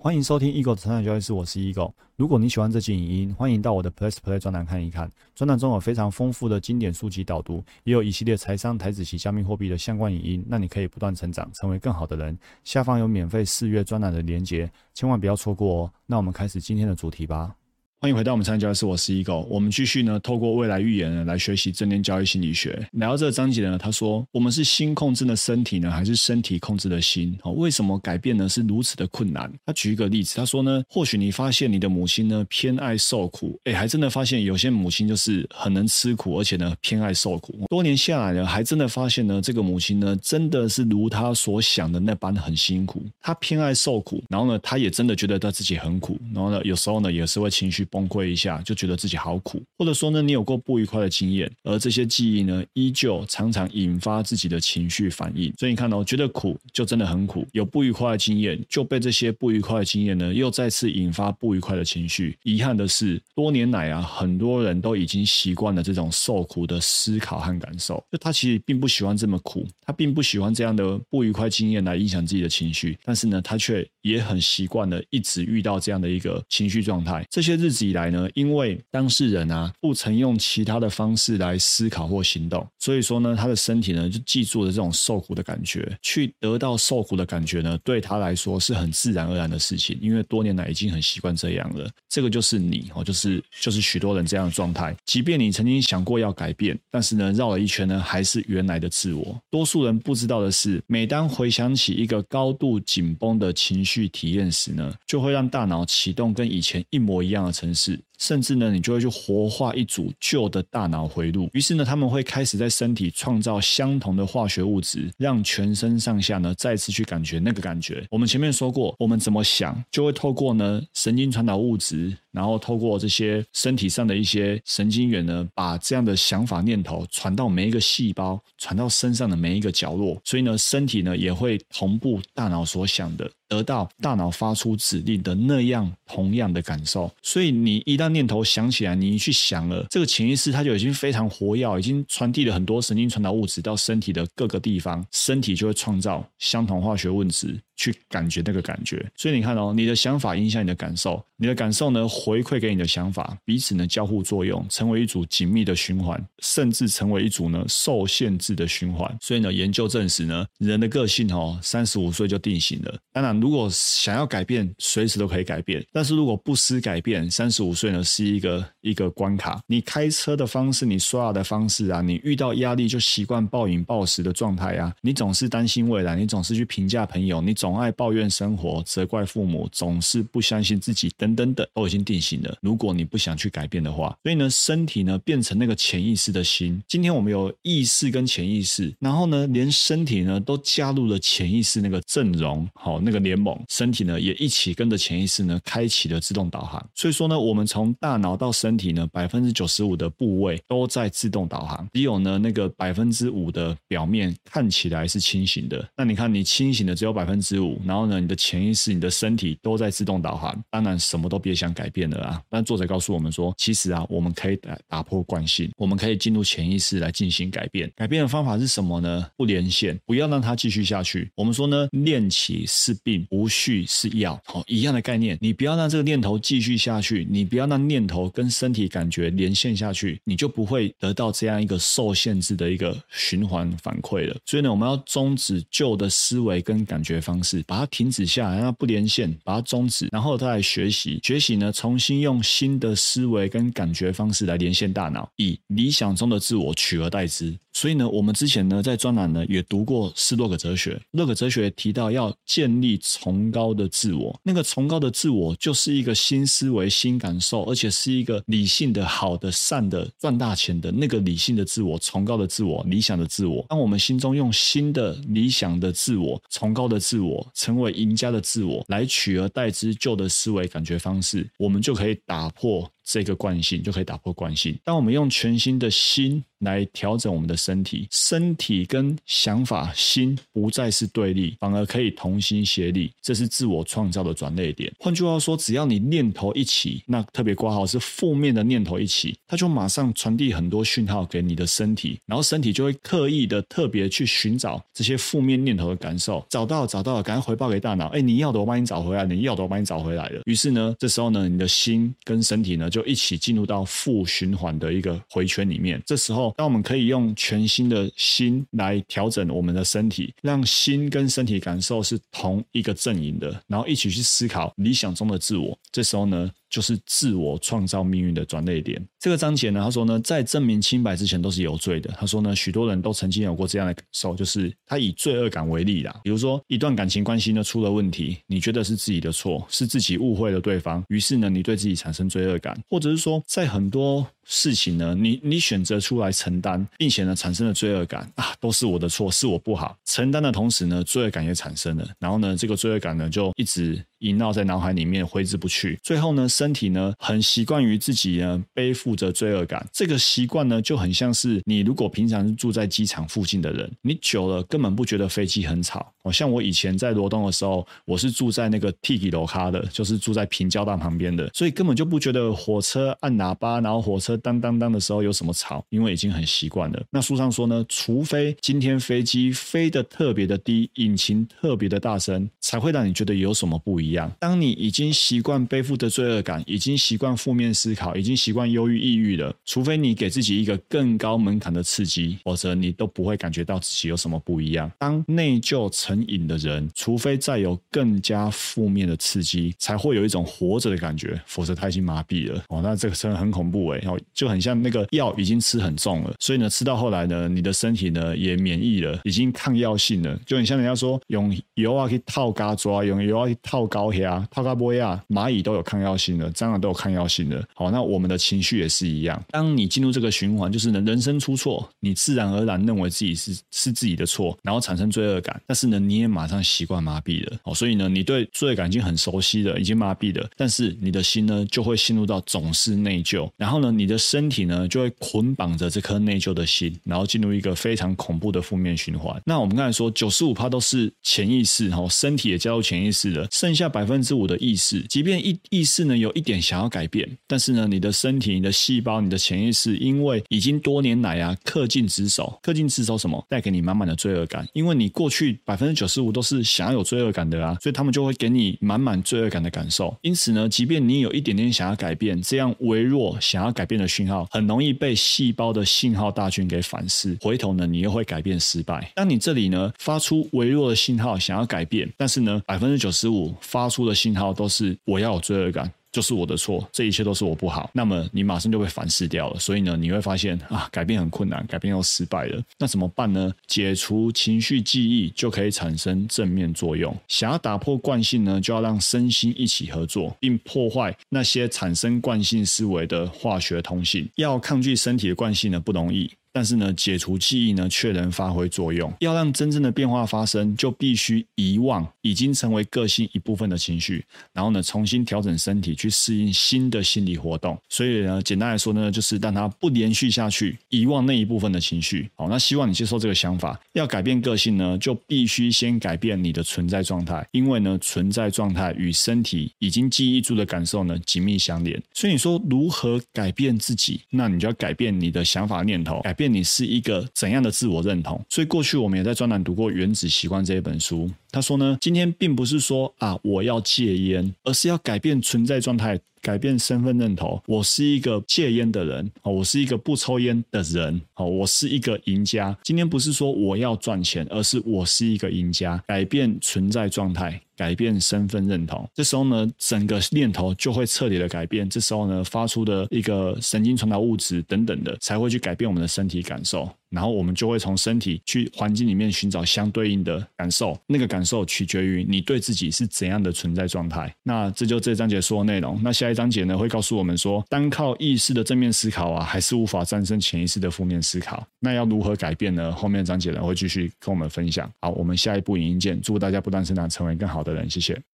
欢迎收听 Eagle 的成长交易室，我是 Eagle。如果你喜欢这期影音，欢迎到我的 Plus Play 专栏看一看。专栏中有非常丰富的经典书籍导读，也有一系列财商、台子及加密货币的相关影音，让你可以不断成长，成为更好的人。下方有免费试阅专栏的连结，千万不要错过哦。那我们开始今天的主题吧。欢迎回到我们参加的是我是 Eagle，我们继续呢，透过未来预言呢来学习正念交易心理学。来到这个章节呢，他说我们是心控制的身体呢，还是身体控制的心？哦，为什么改变呢是如此的困难？他举一个例子，他说呢，或许你发现你的母亲呢偏爱受苦，哎，还真的发现有些母亲就是很能吃苦，而且呢偏爱受苦。多年下来呢，还真的发现呢，这个母亲呢真的是如她所想的那般很辛苦，她偏爱受苦，然后呢，她也真的觉得她自己很苦，然后呢，有时候呢也是会情绪。崩溃一下，就觉得自己好苦，或者说呢，你有过不愉快的经验，而这些记忆呢，依旧常常引发自己的情绪反应。所以你看哦，觉得苦就真的很苦，有不愉快的经验，就被这些不愉快的经验呢，又再次引发不愉快的情绪。遗憾的是，多年来啊，很多人都已经习惯了这种受苦的思考和感受，就他其实并不喜欢这么苦，他并不喜欢这样的不愉快经验来影响自己的情绪，但是呢，他却也很习惯了一直遇到这样的一个情绪状态。这些日子。以来呢，因为当事人啊不曾用其他的方式来思考或行动，所以说呢，他的身体呢就记住了这种受苦的感觉，去得到受苦的感觉呢，对他来说是很自然而然的事情，因为多年来已经很习惯这样了。这个就是你哦，就是就是许多人这样的状态。即便你曾经想过要改变，但是呢，绕了一圈呢，还是原来的自我。多数人不知道的是，每当回想起一个高度紧绷的情绪体验时呢，就会让大脑启动跟以前一模一样的程式。甚至呢，你就会去活化一组旧的大脑回路，于是呢，他们会开始在身体创造相同的化学物质，让全身上下呢再次去感觉那个感觉。我们前面说过，我们怎么想，就会透过呢神经传导物质。i 然后透过这些身体上的一些神经元呢，把这样的想法念头传到每一个细胞，传到身上的每一个角落。所以呢，身体呢也会同步大脑所想的，得到大脑发出指令的那样同样的感受。所以你一旦念头想起来，你去想了，这个潜意识它就已经非常活跃，已经传递了很多神经传导物质到身体的各个地方，身体就会创造相同化学物质。去感觉那个感觉，所以你看哦，你的想法影响你的感受，你的感受呢回馈给你的想法，彼此呢交互作用，成为一组紧密的循环，甚至成为一组呢受限制的循环。所以呢，研究证实呢，人的个性哦，三十五岁就定型了。当然，如果想要改变，随时都可以改变；但是如果不思改变，三十五岁呢是一个一个关卡。你开车的方式，你刷牙的方式啊，你遇到压力就习惯暴饮暴食的状态啊，你总是担心未来，你总是去评价朋友，你总。爱抱怨生活，责怪父母，总是不相信自己，等等等，都已经定醒的。如果你不想去改变的话，所以呢，身体呢变成那个潜意识的心。今天我们有意识跟潜意识，然后呢，连身体呢都加入了潜意识那个阵容，好，那个联盟，身体呢也一起跟着潜意识呢开启了自动导航。所以说呢，我们从大脑到身体呢，百分之九十五的部位都在自动导航，只有呢那个百分之五的表面看起来是清醒的。那你看，你清醒的只有百分之。五，然后呢，你的潜意识、你的身体都在自动导航，当然什么都别想改变变了啊！但作者告诉我们说，其实啊，我们可以打打破惯性，我们可以进入潜意识来进行改变。改变的方法是什么呢？不连线，不要让它继续下去。我们说呢，练起是病，无序是药，好一样的概念。你不要让这个念头继续下去，你不要让念头跟身体感觉连线下去，你就不会得到这样一个受限制的一个循环反馈了。所以呢，我们要终止旧的思维跟感觉方式。把它停止下来，让它不连线，把它终止，然后再来学习。学习呢，从重新用新的思维跟感觉方式来连线大脑，以理想中的自我取而代之。所以呢，我们之前呢在专栏呢也读过斯洛格哲学，洛格哲学提到要建立崇高的自我，那个崇高的自我就是一个新思维、新感受，而且是一个理性的、好的、善的、赚大钱的那个理性的自我、崇高的自我、理想的自我。当我们心中用新的理想的自我、崇高的自我。成为赢家的自我，来取而代之旧的思维感觉方式，我们就可以打破。这个惯性，就可以打破惯性。当我们用全新的心来调整我们的身体，身体跟想法、心不再是对立，反而可以同心协力，这是自我创造的转捩点。换句话说，只要你念头一起，那特别挂号是负面的念头一起，它就马上传递很多讯号给你的身体，然后身体就会刻意的特别去寻找这些负面念头的感受，找到找到了，赶快回报给大脑，哎，你要的我帮你找回来，你要的我帮你找回来了。于是呢，这时候呢，你的心跟身体呢就就一起进入到负循环的一个回圈里面。这时候，当我们可以用全新的心来调整我们的身体，让心跟身体感受是同一个阵营的，然后一起去思考理想中的自我。这时候呢。就是自我创造命运的转捩点。这个章节呢，他说呢，在证明清白之前都是有罪的。他说呢，许多人都曾经有过这样的感受，就是他以罪恶感为例啦。比如说，一段感情关系呢出了问题，你觉得是自己的错，是自己误会了对方，于是呢，你对自己产生罪恶感，或者是说，在很多。事情呢，你你选择出来承担，并且呢产生了罪恶感啊，都是我的错，是我不好。承担的同时呢，罪恶感也产生了，然后呢，这个罪恶感呢就一直萦绕在脑海里面挥之不去。最后呢，身体呢很习惯于自己呢背负着罪恶感，这个习惯呢就很像是你如果平常是住在机场附近的人，你久了根本不觉得飞机很吵。哦，像我以前在罗东的时候，我是住在那个 Tiki 楼咖的，就是住在平交道旁边的，所以根本就不觉得火车按喇叭，然后火车。当当当的时候有什么吵？因为已经很习惯了。那书上说呢，除非今天飞机飞得特别的低，引擎特别的大声，才会让你觉得有什么不一样一样。当你已经习惯背负的罪恶感，已经习惯负面思考，已经习惯忧郁抑郁了，除非你给自己一个更高门槛的刺激，否则你都不会感觉到自己有什么不一样。当内疚成瘾的人，除非再有更加负面的刺激，才会有一种活着的感觉，否则他已经麻痹了。哦，那这个真的很恐怖哎。就很像那个药已经吃很重了，所以呢，吃到后来呢，你的身体呢也免疫了，已经抗药性了。就很像人家说用油啊去套嘎抓，用油啊去套高虾、帕卡波亚，蚂蚁都有抗药性的，蟑螂都有抗药性的。好，那我们的情绪也是一样。当你进入这个循环，就是呢，人生出错，你自然而然认为自己是是自己的错，然后产生罪恶感。但是呢，你也马上习惯麻痹了。哦，所以呢，你对罪恶感已经很熟悉了，已经麻痹了。但是你的心呢，就会陷入到总是内疚。然后呢，你的。身体呢就会捆绑着这颗内疚的心，然后进入一个非常恐怖的负面循环。那我们刚才说九十五趴都是潜意识，哈，身体也加入潜意识了，剩下百分之五的意识，即便意意识呢有一点想要改变，但是呢，你的身体、你的细胞、你的潜意识，因为已经多年来啊恪尽职守，恪尽职守什么，带给你满满的罪恶感。因为你过去百分之九十五都是想要有罪恶感的啊，所以他们就会给你满满罪恶感的感受。因此呢，即便你有一点点想要改变，这样微弱想要改变的。讯号很容易被细胞的信号大军给反噬，回头呢，你又会改变失败。当你这里呢发出微弱的信号，想要改变，但是呢，百分之九十五发出的信号都是我要有罪恶感。就是我的错，这一切都是我不好。那么你马上就被反噬掉了。所以呢，你会发现啊，改变很困难，改变又失败了。那怎么办呢？解除情绪记忆就可以产生正面作用。想要打破惯性呢，就要让身心一起合作，并破坏那些产生惯性思维的化学通信。要抗拒身体的惯性呢，不容易。但是呢，解除记忆呢，却能发挥作用。要让真正的变化发生，就必须遗忘已经成为个性一部分的情绪，然后呢，重新调整身体去适应新的心理活动。所以呢，简单来说呢，就是让它不连续下去，遗忘那一部分的情绪。好，那希望你接受这个想法。要改变个性呢，就必须先改变你的存在状态，因为呢，存在状态与身体已经记忆住的感受呢，紧密相连。所以你说如何改变自己？那你就要改变你的想法念头，改。变你是一个怎样的自我认同？所以过去我们也在专栏读过《原子习惯》这一本书。他说呢，今天并不是说啊我要戒烟，而是要改变存在状态。改变身份认同，我是一个戒烟的人，哦，我是一个不抽烟的人，哦，我是一个赢家。今天不是说我要赚钱，而是我是一个赢家。改变存在状态，改变身份认同，这时候呢，整个念头就会彻底的改变。这时候呢，发出的一个神经传导物质等等的，才会去改变我们的身体感受。然后我们就会从身体去环境里面寻找相对应的感受，那个感受取决于你对自己是怎样的存在状态。那这就这章节说的内容。那下一章节呢会告诉我们说，单靠意识的正面思考啊，还是无法战胜潜意识的负面思考。那要如何改变呢？后面的章节呢会继续跟我们分享。好，我们下一步影音见。祝大家不断成长，成为更好的人。谢谢。